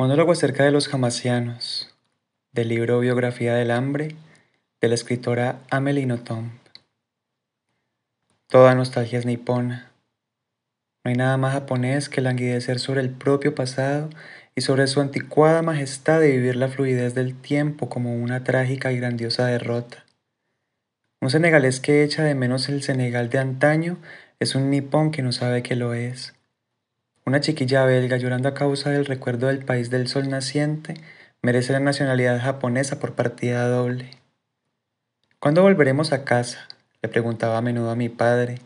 Monólogo acerca de los jamasianos, del libro Biografía del Hambre, de la escritora Amelie Nothomb. Toda nostalgia es nipona. No hay nada más japonés que languidecer sobre el propio pasado y sobre su anticuada majestad de vivir la fluidez del tiempo como una trágica y grandiosa derrota. Un senegalés que echa de menos el Senegal de antaño es un nipón que no sabe que lo es una chiquilla belga llorando a causa del recuerdo del país del sol naciente merece la nacionalidad japonesa por partida doble. ¿Cuándo volveremos a casa? le preguntaba a menudo a mi padre,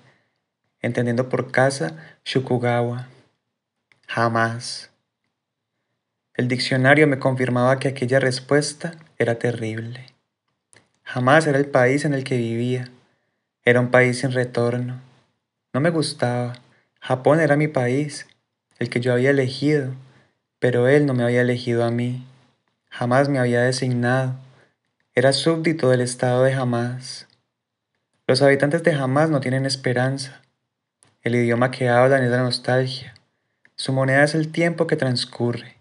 entendiendo por casa Shukugawa. Jamás. El diccionario me confirmaba que aquella respuesta era terrible. Jamás era el país en el que vivía. Era un país sin retorno. No me gustaba. Japón era mi país el que yo había elegido, pero él no me había elegido a mí, jamás me había designado, era súbdito del estado de jamás. Los habitantes de jamás no tienen esperanza, el idioma que hablan es la nostalgia, su moneda es el tiempo que transcurre,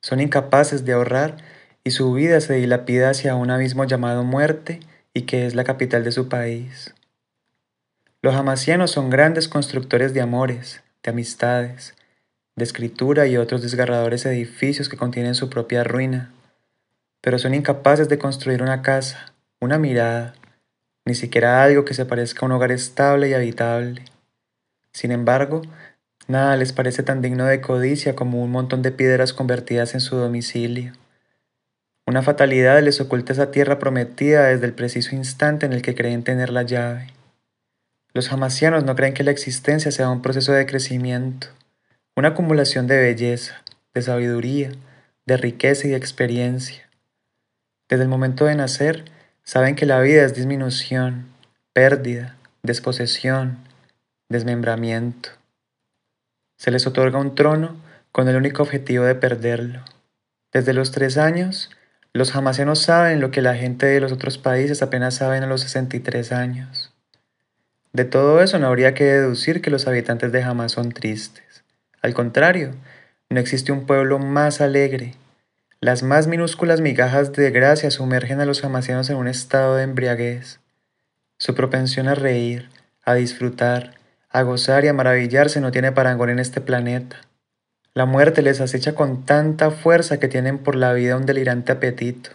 son incapaces de ahorrar y su vida se dilapida hacia un abismo llamado muerte y que es la capital de su país. Los jamasianos son grandes constructores de amores, de amistades, de escritura y otros desgarradores edificios que contienen su propia ruina, pero son incapaces de construir una casa, una mirada, ni siquiera algo que se parezca a un hogar estable y habitable. Sin embargo, nada les parece tan digno de codicia como un montón de piedras convertidas en su domicilio. Una fatalidad les oculta esa tierra prometida desde el preciso instante en el que creen tener la llave. Los jamasianos no creen que la existencia sea un proceso de crecimiento, una acumulación de belleza, de sabiduría, de riqueza y de experiencia. Desde el momento de nacer, saben que la vida es disminución, pérdida, desposesión, desmembramiento. Se les otorga un trono con el único objetivo de perderlo. Desde los tres años, los jamasianos saben lo que la gente de los otros países apenas saben a los 63 años. De todo eso no habría que deducir que los habitantes de Hamas son tristes. Al contrario, no existe un pueblo más alegre. Las más minúsculas migajas de gracia sumergen a los jamasianos en un estado de embriaguez. Su propensión a reír, a disfrutar, a gozar y a maravillarse no tiene parangón en este planeta. La muerte les acecha con tanta fuerza que tienen por la vida un delirante apetito.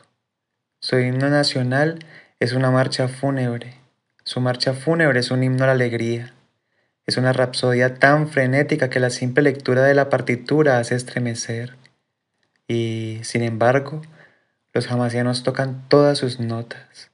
Su himno nacional es una marcha fúnebre. Su marcha fúnebre es un himno a la alegría. Es una rapsodia tan frenética que la simple lectura de la partitura hace estremecer. Y, sin embargo, los jamasianos tocan todas sus notas.